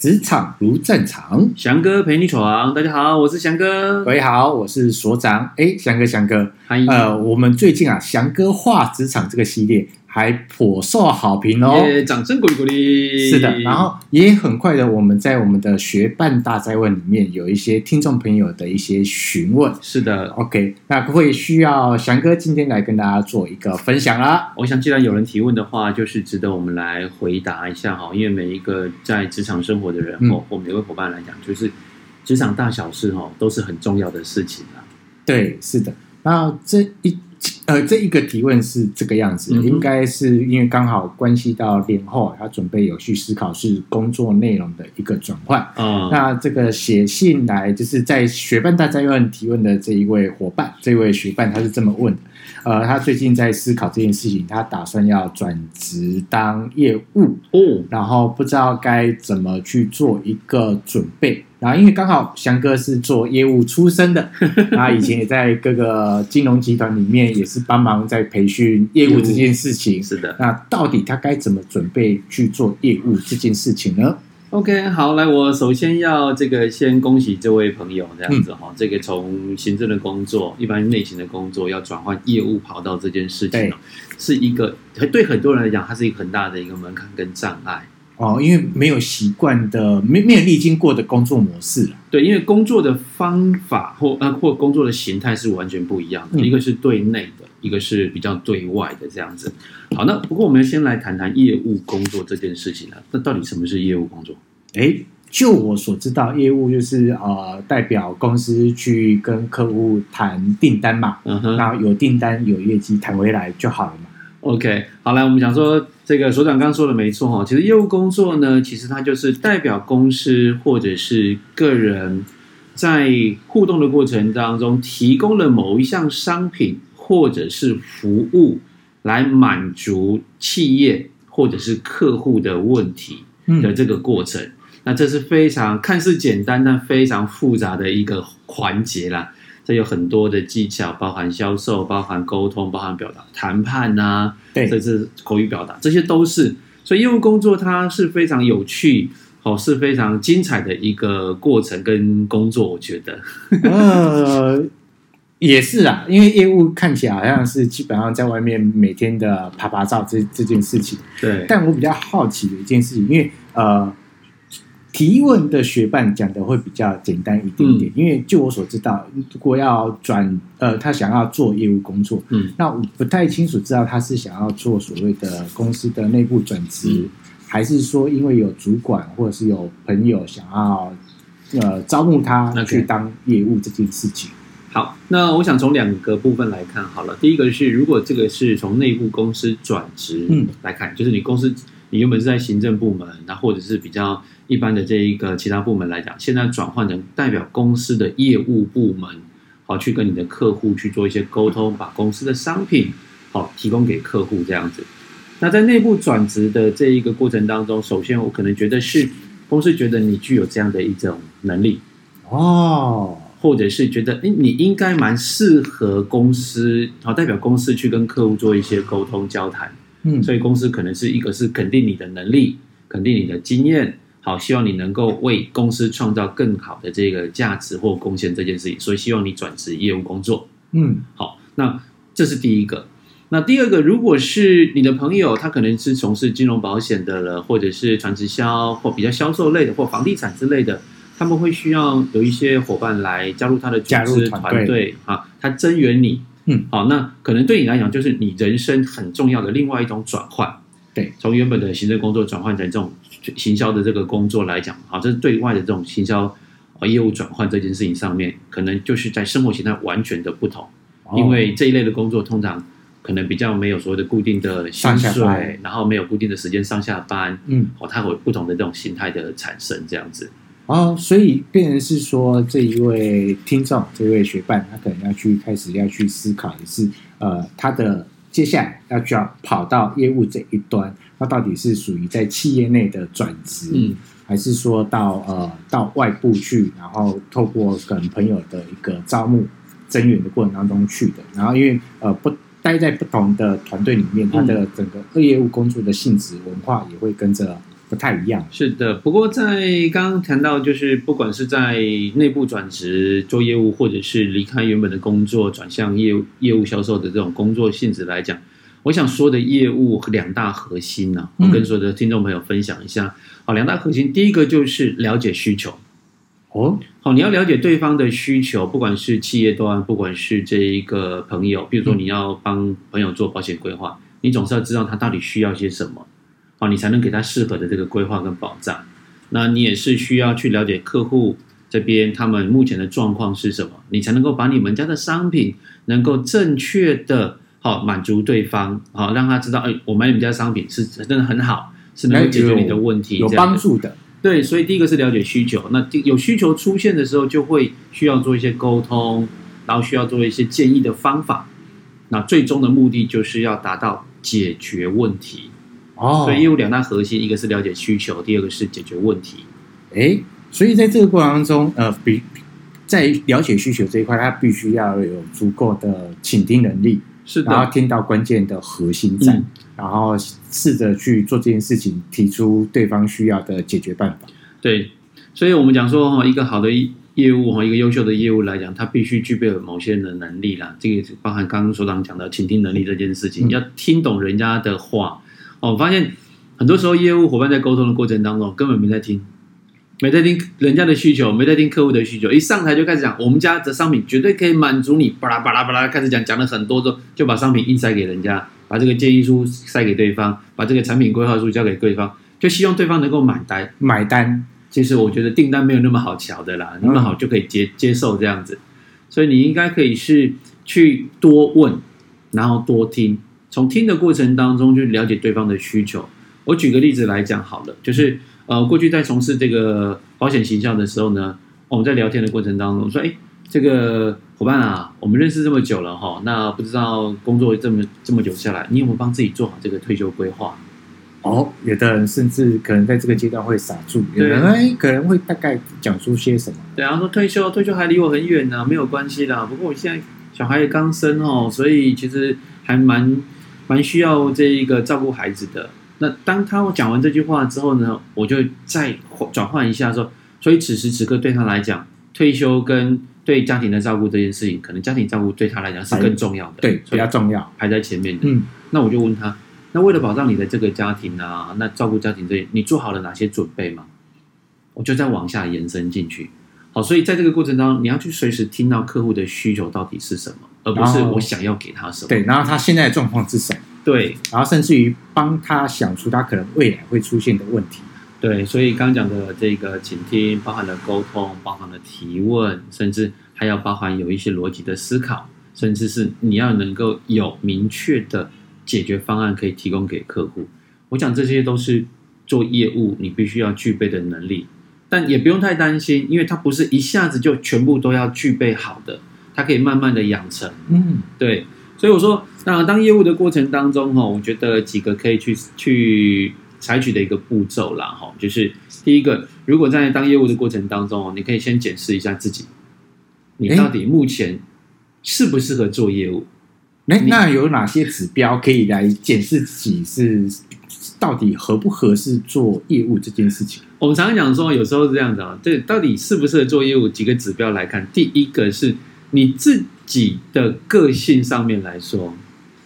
职场如战场，翔哥陪你闯。大家好，我是翔哥。各位好，我是所长。哎，翔哥，翔哥，欢迎。呃，我们最近啊，翔哥画职场这个系列。还颇受好评哦！Yeah, 掌声鼓励鼓励。是的，然后也很快的，我们在我们的学伴大灾问里面有一些听众朋友的一些询问。是的，OK，那会需要翔哥今天来跟大家做一个分享啦。我想，既然有人提问的话，就是值得我们来回答一下哈。因为每一个在职场生活的人，或、嗯、或每位伙伴来讲，就是职场大小事哈，都是很重要的事情啊。对，是的。那这一。呃，这一个提问是这个样子，嗯、应该是因为刚好关系到年后，他准备有去思考是工作内容的一个转换。嗯，那这个写信来就是在学伴大哉问提问的这一位伙伴，这位学伴他是这么问的：呃，他最近在思考这件事情，他打算要转职当业务哦，然后不知道该怎么去做一个准备。然后，因为刚好翔哥是做业务出身的，他以前也在各个金融集团里面也是帮忙在培训业务这件事情。是的，那到底他该怎么准备去做业务这件事情呢？OK，好，来，我首先要这个先恭喜这位朋友这样子哈、嗯，这个从行政的工作、一般内勤的工作要转换业务跑道这件事情，是一个对很多人来讲，它是一个很大的一个门槛跟障碍。哦，因为没有习惯的、没没有历经过的工作模式。对，因为工作的方法或呃或工作的形态是完全不一样的，嗯、一个是对内的，一个是比较对外的这样子。好，那不过我们先来谈谈业务工作这件事情啊。那到底什么是业务工作？哎，就我所知道，业务就是呃代表公司去跟客户谈订单嘛，嗯哼，然后有订单有业绩谈回来就好了嘛。OK，好，来我们讲说这个所长刚刚说的没错哈，其实业务工作呢，其实它就是代表公司或者是个人在互动的过程当中，提供了某一项商品或者是服务，来满足企业或者是客户的问题的这个过程。嗯、那这是非常看似简单但非常复杂的一个环节啦。这有很多的技巧，包含销售，包含沟通，包含表达、谈判呐、啊，对，这是口语表达，这些都是。所以业务工作它是非常有趣，哦，是非常精彩的一个过程跟工作，我觉得。呃，也是啊，因为业务看起来好像是基本上在外面每天的拍拍照这这件事情。对。但我比较好奇的一件事情，因为呃。提问的学伴讲的会比较简单一点点，嗯、因为就我所知道，如果要转呃，他想要做业务工作，嗯，那我不太清楚知道他是想要做所谓的公司的内部转职，嗯、还是说因为有主管或者是有朋友想要呃招募他去当业务这件事情。好，那我想从两个部分来看好了。第一个是，如果这个是从内部公司转职嗯来看，嗯，就是你公司你原本是在行政部门，那或者是比较。一般的这一个其他部门来讲，现在转换成代表公司的业务部门，好去跟你的客户去做一些沟通，把公司的商品好提供给客户这样子。那在内部转职的这一个过程当中，首先我可能觉得是公司觉得你具有这样的一种能力哦，或者是觉得诶你应该蛮适合公司好代表公司去跟客户做一些沟通交谈，嗯，所以公司可能是一个是肯定你的能力，肯定你的经验。好，希望你能够为公司创造更好的这个价值或贡献这件事情，所以希望你转职业务工作。嗯，好，那这是第一个。那第二个，如果是你的朋友，他可能是从事金融保险的了，或者是传直销或比较销售类的，或房地产之类的，他们会需要有一些伙伴来加入他的组织团队啊，他增援你。嗯，好，那可能对你来讲，就是你人生很重要的另外一种转换。对，从原本的行政工作转换成这种。行销的这个工作来讲，好，这是对外的这种行销啊业务转换这件事情上面，可能就是在生活形态完全的不同，因为这一类的工作通常可能比较没有所谓的固定的薪水，然后没有固定的时间上下班，嗯，哦，它会有不同的这种形态的产生这样子。哦，所以变成是说，这一位听众，这位学伴，他可能要去开始要去思考的是，呃，他的。接下来要就要跑到业务这一端，那到底是属于在企业内的转职，嗯，还是说到呃到外部去，然后透过跟朋友的一个招募增援的过程当中去的？然后因为呃不待在不同的团队里面，他的整个业务工作的性质文化也会跟着不太一样。是的，不过在刚刚谈到，就是不管是在内部转职做业务，或者是离开原本的工作转向业务业务销售的这种工作性质来讲，我想说的业务两大核心呢、啊，我跟所有的听众朋友分享一下。好，两大核心，第一个就是了解需求。哦，好，你要了解对方的需求，不管是企业端，不管是这一个朋友，比如说你要帮朋友做保险规划，你总是要知道他到底需要些什么，好，你才能给他适合的这个规划跟保障。那你也是需要去了解客户这边他们目前的状况是什么，你才能够把你们家的商品能够正确的好满足对方，好让他知道，哎，我买你们家商品是真的很好，是能够解决你的问题，有帮助的。对，所以第一个是了解需求。那有需求出现的时候，就会需要做一些沟通，然后需要做一些建议的方法。那最终的目的就是要达到解决问题。哦，所以业务两大核心，一个是了解需求，第二个是解决问题。诶，所以在这个过程当中，呃，比在了解需求这一块，他必须要有足够的倾听能力。是的，然后听到关键的核心在，嗯、然后试着去做这件事情，提出对方需要的解决办法。对，所以我们讲说哈，一个好的业务哈，一个优秀的业务来讲，他必须具备某些的能力啦。这个包含刚刚所长讲的倾听能力这件事情，嗯、要听懂人家的话。哦，我发现很多时候业务伙伴在沟通的过程当中，根本没在听。没在听人家的需求，没在听客户的需求，一上台就开始讲我们家的商品绝对可以满足你，巴拉巴拉巴拉开始讲，讲了很多之后，就把商品硬塞给人家，把这个建议书塞给对方，把这个产品规划书交给对方，就希望对方能够买单买单。其实我觉得订单没有那么好瞧的啦，那么好就可以接接受这样子，所以你应该可以是去多问，然后多听，从听的过程当中去了解对方的需求。我举个例子来讲好了，就是。呃，过去在从事这个保险行销的时候呢，我们在聊天的过程当中说，哎，这个伙伴啊，我们认识这么久了哈，那不知道工作这么这么久下来，你有没有帮自己做好这个退休规划？哦，有的人甚至可能在这个阶段会傻住，有人哎可能会大概讲出些什么？对啊，说退休，退休还离我很远呢，没有关系的。不过我现在小孩也刚生哦，所以其实还蛮蛮需要这一个照顾孩子的。那当他讲完这句话之后呢，我就再转换一下说，所以此时此刻对他来讲，退休跟对家庭的照顾这件事情，可能家庭照顾对他来讲是更重要的，对，比较重要，排在前面的。嗯，那我就问他，那为了保障你的这个家庭啊，那照顾家庭这，你做好了哪些准备吗？我就再往下延伸进去。好，所以在这个过程当中，你要去随时听到客户的需求到底是什么，而不是我想要给他什么。对，然后他现在的状况是什么？对，然后甚至于帮他想出他可能未来会出现的问题。对，所以刚讲的这个倾听，包含了沟通，包含了提问，甚至还要包含有一些逻辑的思考，甚至是你要能够有明确的解决方案可以提供给客户。我讲这些都是做业务你必须要具备的能力，但也不用太担心，因为它不是一下子就全部都要具备好的，它可以慢慢的养成。嗯，对。所以我说，那当业务的过程当中，哈，我觉得几个可以去去采取的一个步骤啦，哈，就是第一个，如果在当业务的过程当中，你可以先检视一下自己，你到底目前适不适合做业务？哎，那有哪些指标可以来检视自己是到底合不合适做业务这件事情？我们常常讲说，有时候是这样子啊，对，到底适不适合做业务？几个指标来看，第一个是你自己的个性上面来说，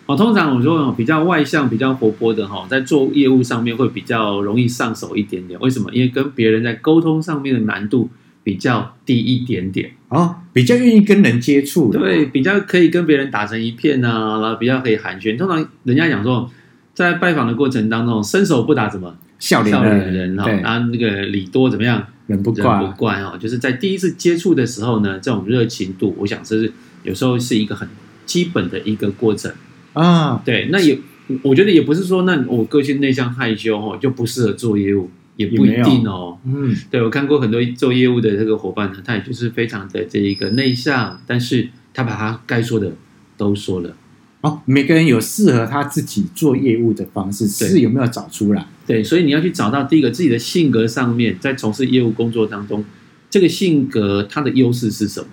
哦，通常我说比较外向、比较活泼的哈，在做业务上面会比较容易上手一点点。为什么？因为跟别人在沟通上面的难度比较低一点点哦，比较愿意跟人接触，对，比较可以跟别人打成一片啊，然后比较可以寒暄。通常人家讲说，在拜访的过程当中，伸手不打什么笑脸的人哈，啊那个礼多怎么样？人不怪，人不怪哦，就是在第一次接触的时候呢，这种热情度，我想这是。有时候是一个很基本的一个过程啊，对，那也我觉得也不是说那我个性内向害羞哦，就不适合做业务，也不一定哦。嗯，对，我看过很多做业务的这个伙伴呢，他也就是非常的这一个内向，但是他把他该说的都说了。哦，每个人有适合他自己做业务的方式，是有没有找出来？对，所以你要去找到第一个自己的性格上面，在从事业务工作当中，这个性格它的优势是什么？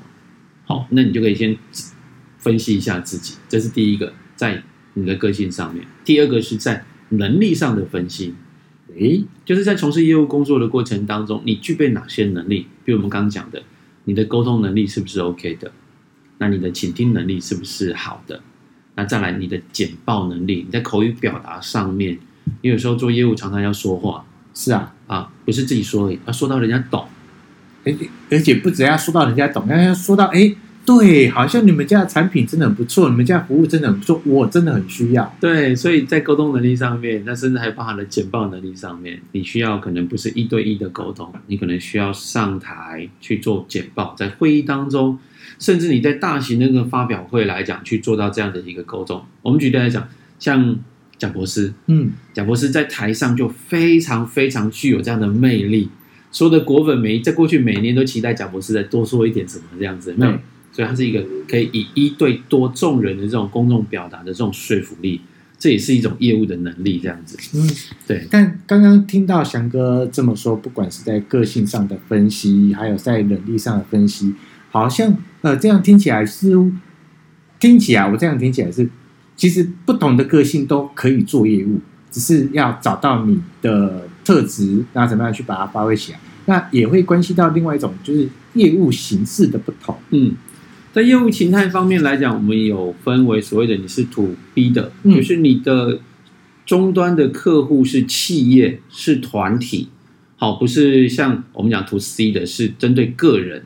好，那你就可以先分析一下自己，这是第一个，在你的个性上面。第二个是在能力上的分析，诶，就是在从事业务工作的过程当中，你具备哪些能力？比如我们刚刚讲的，你的沟通能力是不是 OK 的？那你的倾听能力是不是好的？那再来，你的简报能力，你在口语表达上面，你有时候做业务常常要说话，是啊，啊，不是自己说而已，要说到人家懂，而且而且不只要说到人家懂，要说到诶。对，好像你们家的产品真的很不错，你们家的服务真的很不错，我真的很需要。对，所以在沟通能力上面，那甚至还包含了简报能力上面，你需要可能不是一对一的沟通，你可能需要上台去做简报，在会议当中，甚至你在大型那个发表会来讲，去做到这样的一个沟通。我们举例来讲，像贾博士，嗯，贾博士在台上就非常非常具有这样的魅力，所有的果粉每在过去每年都期待贾博士再多说一点什么这样子，没所以它是一个可以以一对多众人的这种公众表达的这种说服力，这也是一种业务的能力，这样子。嗯，对。但刚刚听到翔哥这么说，不管是在个性上的分析，还有在能力上的分析，好像呃这样听起来是听起来我这样听起来是，其实不同的个性都可以做业务，只是要找到你的特质，那怎么样去把它发挥起来？那也会关系到另外一种，就是业务形式的不同。嗯。在业务形态方面来讲，我们有分为所谓的你是 to B 的，嗯，就是你的终端的客户是企业是团体，好，不是像我们讲 to C 的，是针对个人。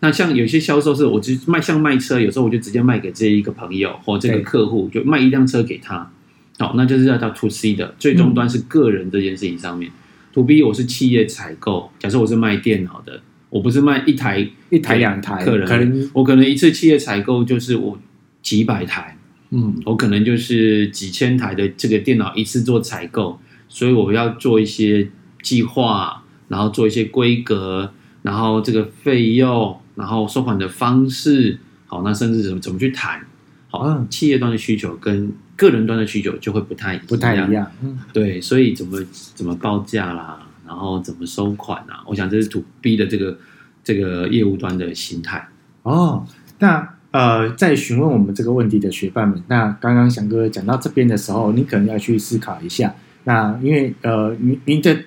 那像有些销售是，我直卖像卖车，有时候我就直接卖给这一个朋友或这个客户，就卖一辆车给他，好，那就是要到 to C 的，最终端是个人这件事情上面。嗯，to B 我是企业采购，假设我是卖电脑的。我不是卖一台一台两台，可能，可能我可能一次企业采购就是我几百台，嗯，我可能就是几千台的这个电脑一次做采购，所以我要做一些计划，然后做一些规格，然后这个费用，然后收款的方式，好，那甚至怎么怎么去谈，好，嗯，企业端的需求跟个人端的需求就会不太不太一样，嗯，对，所以怎么怎么报价啦。然后怎么收款啊？我想这是 to B 的这个这个业务端的心态哦。那呃，在询问我们这个问题的学伴们，那刚刚翔哥讲到这边的时候，你可能要去思考一下。那因为呃，您您的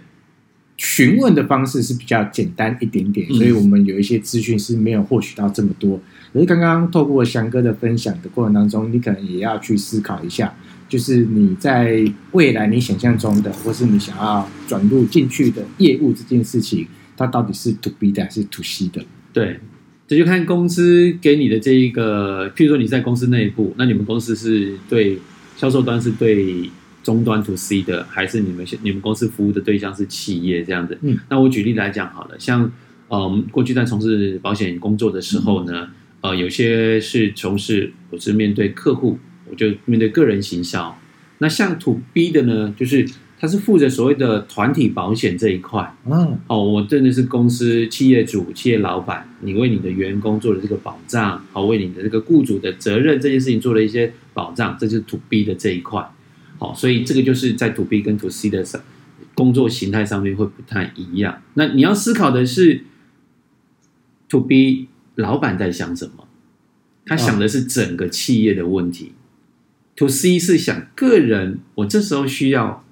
询问的方式是比较简单一点点，所以我们有一些资讯是没有获取到这么多。可是刚刚透过翔哥的分享的过程当中，你可能也要去思考一下。就是你在未来你想象中的，或是你想要转入进去的业务这件事情，它到底是 to B 的还是 to C 的？对，这就看公司给你的这一个，譬如说你在公司内部，那你们公司是对销售端是对终端 to C 的，还是你们你们公司服务的对象是企业这样子？嗯，那我举例来讲好了，像嗯、呃，过去在从事保险工作的时候呢，嗯、呃，有些是从事我是面对客户。我就面对个人行销，那像 to B 的呢，就是他是负责所谓的团体保险这一块。嗯，哦，我真的是公司企业主、企业老板，你为你的员工做了这个保障，好，为你的这个雇主的责任这件事情做了一些保障，这就是 to B 的这一块。好，所以这个就是在 to B 跟 to C 的上工作形态上面会不太一样。那你要思考的是 to B 老板在想什么？他想的是整个企业的问题。To C 是想个人，我这时候需要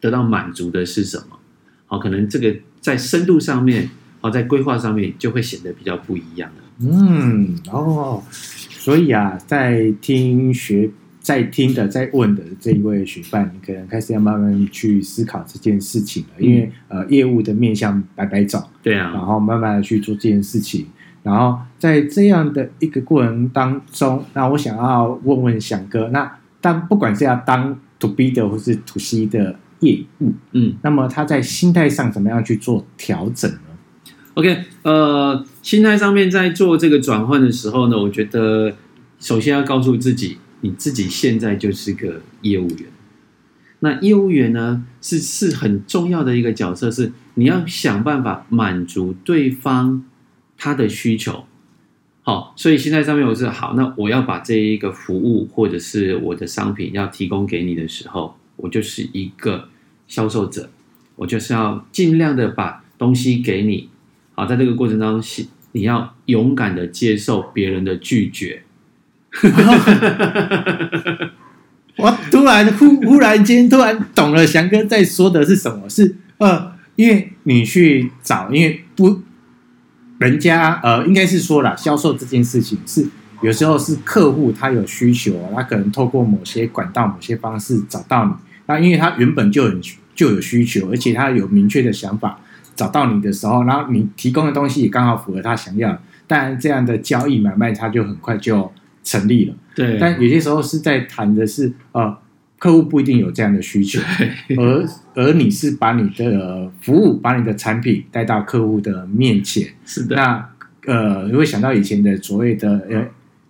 得到满足的是什么？好，可能这个在深度上面，好，在规划上面就会显得比较不一样了。嗯，哦，所以啊，在听学、在听的、在问的这一位学伴，你可能开始要慢慢去思考这件事情了，嗯、因为呃，业务的面向百百种，对啊，然后慢慢的去做这件事情，然后在这样的一个过程当中，那我想要问问翔哥，那。但不管是要当 to B 的或是 to C 的业务，嗯，那么他在心态上怎么样去做调整呢？OK，呃，心态上面在做这个转换的时候呢，我觉得首先要告诉自己，你自己现在就是个业务员。那业务员呢，是是很重要的一个角色，是你要想办法满足对方他的需求。好，所以现在上面我是好，那我要把这一个服务或者是我的商品要提供给你的时候，我就是一个销售者，我就是要尽量的把东西给你。好，在这个过程当中，你要勇敢的接受别人的拒绝。我突然忽忽然间突然懂了，翔哥在说的是什么？是呃，因为你去找，因为不，人家呃，应该是说了，销售这件事情是有时候是客户他有需求，他可能透过某些管道、某些方式找到你。那因为他原本就很就有需求，而且他有明确的想法，找到你的时候，然后你提供的东西也刚好符合他想要，当然这样的交易买卖他就很快就成立了。对，但有些时候是在谈的是，呃，客户不一定有这样的需求，而而你是把你的服务、把你的产品带到客户的面前。是的，那呃，你会想到以前的所谓的呃，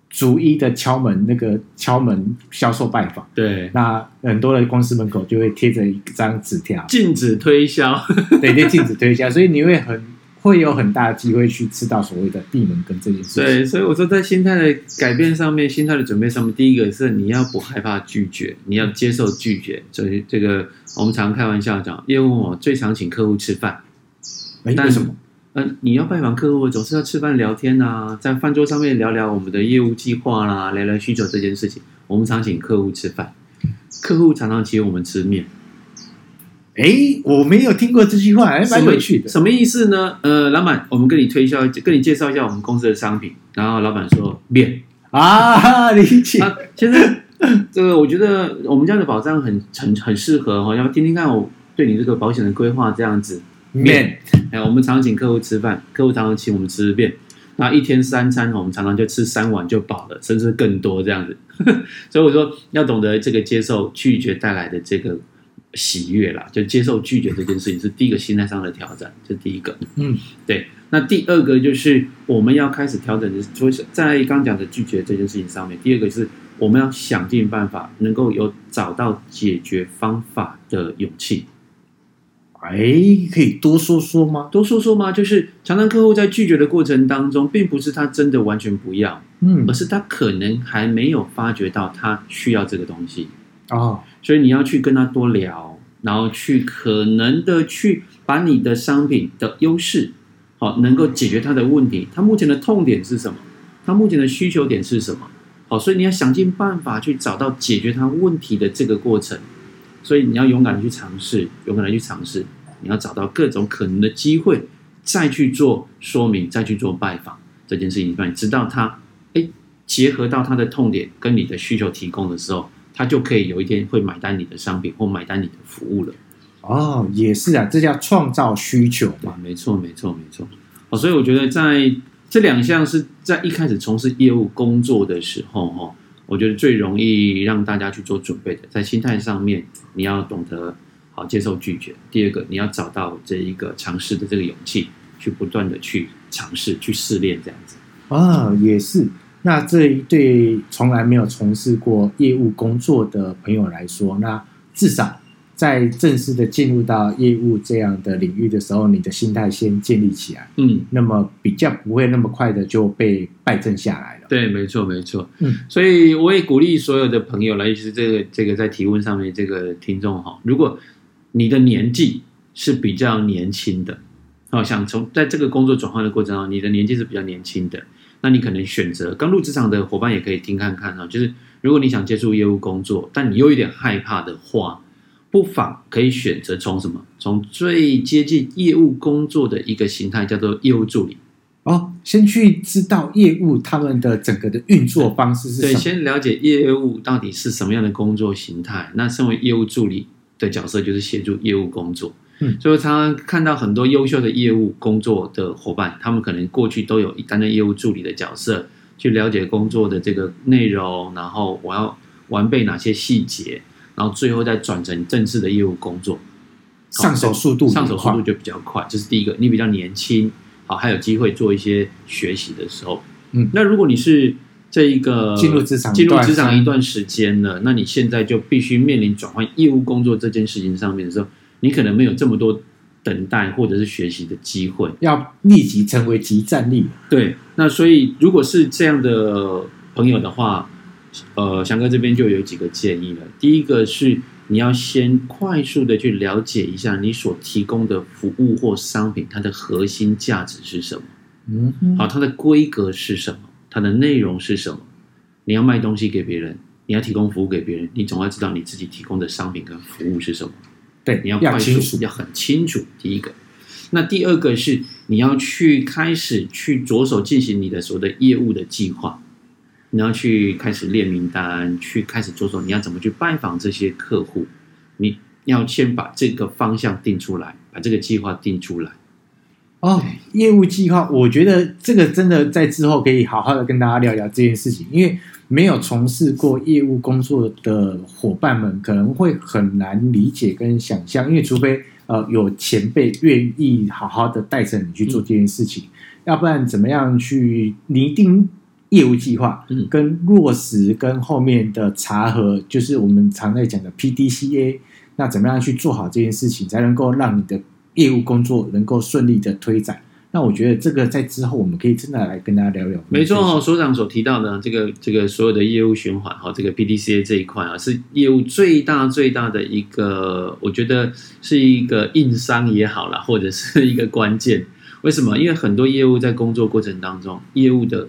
逐一的敲门，那个敲门销售拜访。对，那很多的公司门口就会贴着一张纸条，禁止推销，对，对，禁止推销，所以你会很。会有很大的机会去吃到所谓的闭门羹这件事情。对，所以我说在心态的改变上面，心态的准备上面，第一个是你要不害怕拒绝，你要接受拒绝。所以这个我们常开玩笑讲，业务我最常请客户吃饭。哎，为什么？嗯、呃，你要拜访客户，总是要吃饭聊天啊，在饭桌上面聊聊我们的业务计划啦，聊聊需求这件事情。我们常请客户吃饭，客户常常请我们吃面。哎，我没有听过这句话，还蛮有趣的。什么意思呢？呃，老板，我们跟你推销，跟你介绍一下我们公司的商品。然后老板说面啊，理解。啊，现在这个我觉得我们家的保障很很很适合哈，要听听看我对你这个保险的规划这样子。面，哎，我们常常请客户吃饭，客户常常请我们吃面。那一天三餐，我们常常就吃三碗就饱了，甚至更多这样子。所以我说要懂得这个接受拒绝带来的这个。喜悦啦，就接受拒绝这件事情是第一个心态上的挑战，这是第一个。嗯，对。那第二个就是我们要开始调整的，除了在刚讲的拒绝这件事情上面，第二个是我们要想尽办法，能够有找到解决方法的勇气。哎，可以多说说吗？多说说吗？就是常常客户在拒绝的过程当中，并不是他真的完全不要，嗯，而是他可能还没有发觉到他需要这个东西。哦，所以你要去跟他多聊，然后去可能的去把你的商品的优势，好，能够解决他的问题。他目前的痛点是什么？他目前的需求点是什么？好，所以你要想尽办法去找到解决他问题的这个过程。所以你要勇敢的去尝试，勇敢的去尝试。你要找到各种可能的机会，再去做说明，再去做拜访这件事情，让你知道他，哎，结合到他的痛点跟你的需求提供的时候。他就可以有一天会买单你的商品或买单你的服务了。哦，也是啊，这叫创造需求嘛。没错，没错，没错。哦，所以我觉得在这两项是在一开始从事业务工作的时候，哈，我觉得最容易让大家去做准备的，在心态上面，你要懂得好接受拒绝。第二个，你要找到这一个尝试的这个勇气，去不断的去尝试、去试炼这样子。啊，也是。那这一对从来没有从事过业务工作的朋友来说，那至少在正式的进入到业务这样的领域的时候，你的心态先建立起来，嗯，那么比较不会那么快的就被败阵下来了。对，没错，没错。嗯，所以我也鼓励所有的朋友来，尤其是这个这个在提问上面这个听众哈，如果你的年纪是比较年轻的，哦，想从在这个工作转换的过程中，你的年纪是比较年轻的。那你可能选择刚入职场的伙伴也可以听看看啊，就是如果你想接触业务工作，但你又有点害怕的话，不妨可以选择从什么？从最接近业务工作的一个形态，叫做业务助理。哦，先去知道业务他们的整个的运作方式是什么？对，先了解业务到底是什么样的工作形态。那身为业务助理的角色，就是协助业务工作。嗯，所以我常常看到很多优秀的业务工作的伙伴，他们可能过去都有担任业务助理的角色，去了解工作的这个内容，然后我要完备哪些细节，然后最后再转成正式的业务工作，上手速度上手速度就比较快。这是第一个，你比较年轻，好，还有机会做一些学习的时候。嗯，那如果你是这一个进入职场进入职场一段时间了，那你现在就必须面临转换业务工作这件事情上面的时候。你可能没有这么多等待或者是学习的机会，要立即成为即战力。对，那所以如果是这样的朋友的话，呃，翔哥这边就有几个建议了。第一个是你要先快速的去了解一下你所提供的服务或商品，它的核心价值是什么？嗯，好，它的规格是什么？它的内容是什么？你要卖东西给别人，你要提供服务给别人，你总要知道你自己提供的商品跟服务是什么。对，你要快速，要很清楚。第一个，那第二个是你要去开始去着手进行你的所谓的业务的计划，你要去开始列名单，去开始着手，你要怎么去拜访这些客户？你要先把这个方向定出来，把这个计划定出来。哦，业务计划，我觉得这个真的在之后可以好好的跟大家聊聊这件事情，因为没有从事过业务工作的伙伴们可能会很难理解跟想象，因为除非呃有前辈愿意好好的带着你去做这件事情，嗯、要不然怎么样去拟定业务计划，嗯，跟落实跟后面的查核，就是我们常在讲的 PDCA，那怎么样去做好这件事情，才能够让你的。业务工作能够顺利的推展，那我觉得这个在之后我们可以真的来跟大家聊聊。没错哦，所长所提到的这个这个所有的业务循环哈，这个 PDCA 这一块啊，是业务最大最大的一个，我觉得是一个硬伤也好啦，或者是一个关键。为什么？因为很多业务在工作过程当中，业务的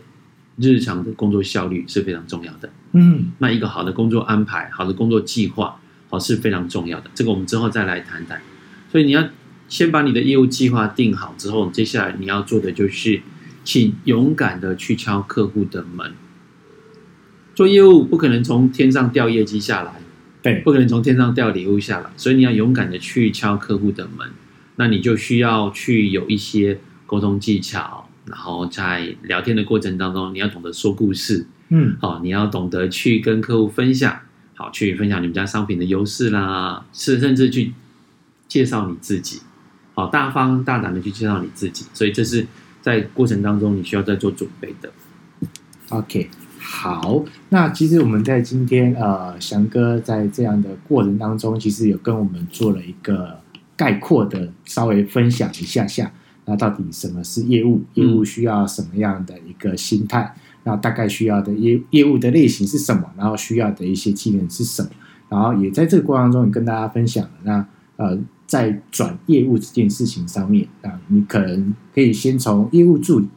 日常的工作效率是非常重要的。嗯，那一个好的工作安排、好的工作计划，好是非常重要的。这个我们之后再来谈谈。所以你要。先把你的业务计划定好之后，接下来你要做的就是，请勇敢的去敲客户的门。做业务不可能从天上掉业绩下来，对，不可能从天上掉礼物下来，所以你要勇敢的去敲客户的门。那你就需要去有一些沟通技巧，然后在聊天的过程当中，你要懂得说故事，嗯，好，你要懂得去跟客户分享，好，去分享你们家商品的优势啦，是甚至去介绍你自己。好，大方大胆的去介绍你自己，所以这是在过程当中你需要再做准备的。OK，好，那其实我们在今天呃，翔哥在这样的过程当中，其实有跟我们做了一个概括的稍微分享一下下，那到底什么是业务？业务需要什么样的一个心态？那大概需要的业业务的类型是什么？然后需要的一些技能是什么？然后也在这个过程当中也跟大家分享了那呃。在转业务这件事情上面啊，你可能可以先从业务助理，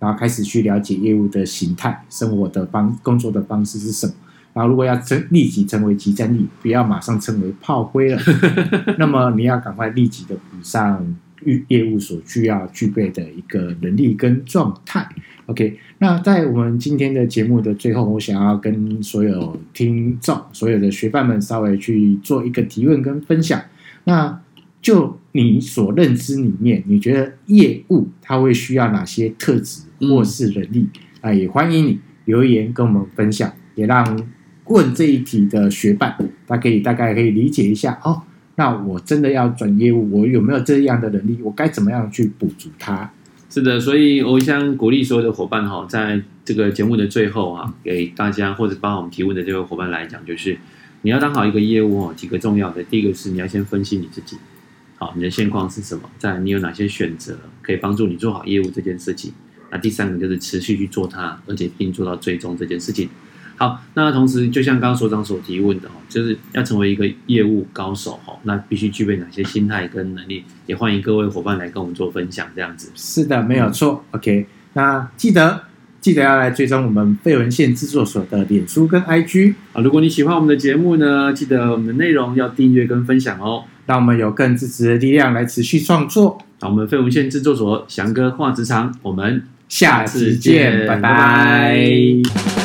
然后开始去了解业务的形态、生活的方、工作的方式是什么。然后，如果要成立即成为即战力，不要马上成为炮灰了，那么你要赶快立即的补上业业务所需要具备的一个能力跟状态。OK，那在我们今天的节目的最后，我想要跟所有听众、所有的学伴们稍微去做一个提问跟分享。那就你所认知里面，你觉得业务它会需要哪些特质或是能力？啊、也欢迎你留言跟我们分享，也让问这一题的学伴，他可以大概可以理解一下哦。那我真的要转业务，我有没有这样的能力？我该怎么样去补足它？是的，所以我想鼓励所有的伙伴哈，在这个节目的最后啊，给大家或者帮我们提问的这位伙伴来讲，就是你要当好一个业务哦，几个重要的，第一个是你要先分析你自己。好，你的现况是什么？再来，你有哪些选择可以帮助你做好业务这件事情？那第三个就是持续去做它，而且并做到最终这件事情。好，那同时就像刚刚所长所提问的哦，就是要成为一个业务高手哈，那必须具备哪些心态跟能力？也欢迎各位伙伴来跟我们做分享，这样子。是的，没有错。OK，那记得记得要来追踪我们废文献制作所的脸书跟 IG 啊。如果你喜欢我们的节目呢，记得我们的内容要订阅跟分享哦。让我们有更支持的力量来持续创作。好，我们废文献制作所翔哥话职场，我们下次见，拜拜。拜拜。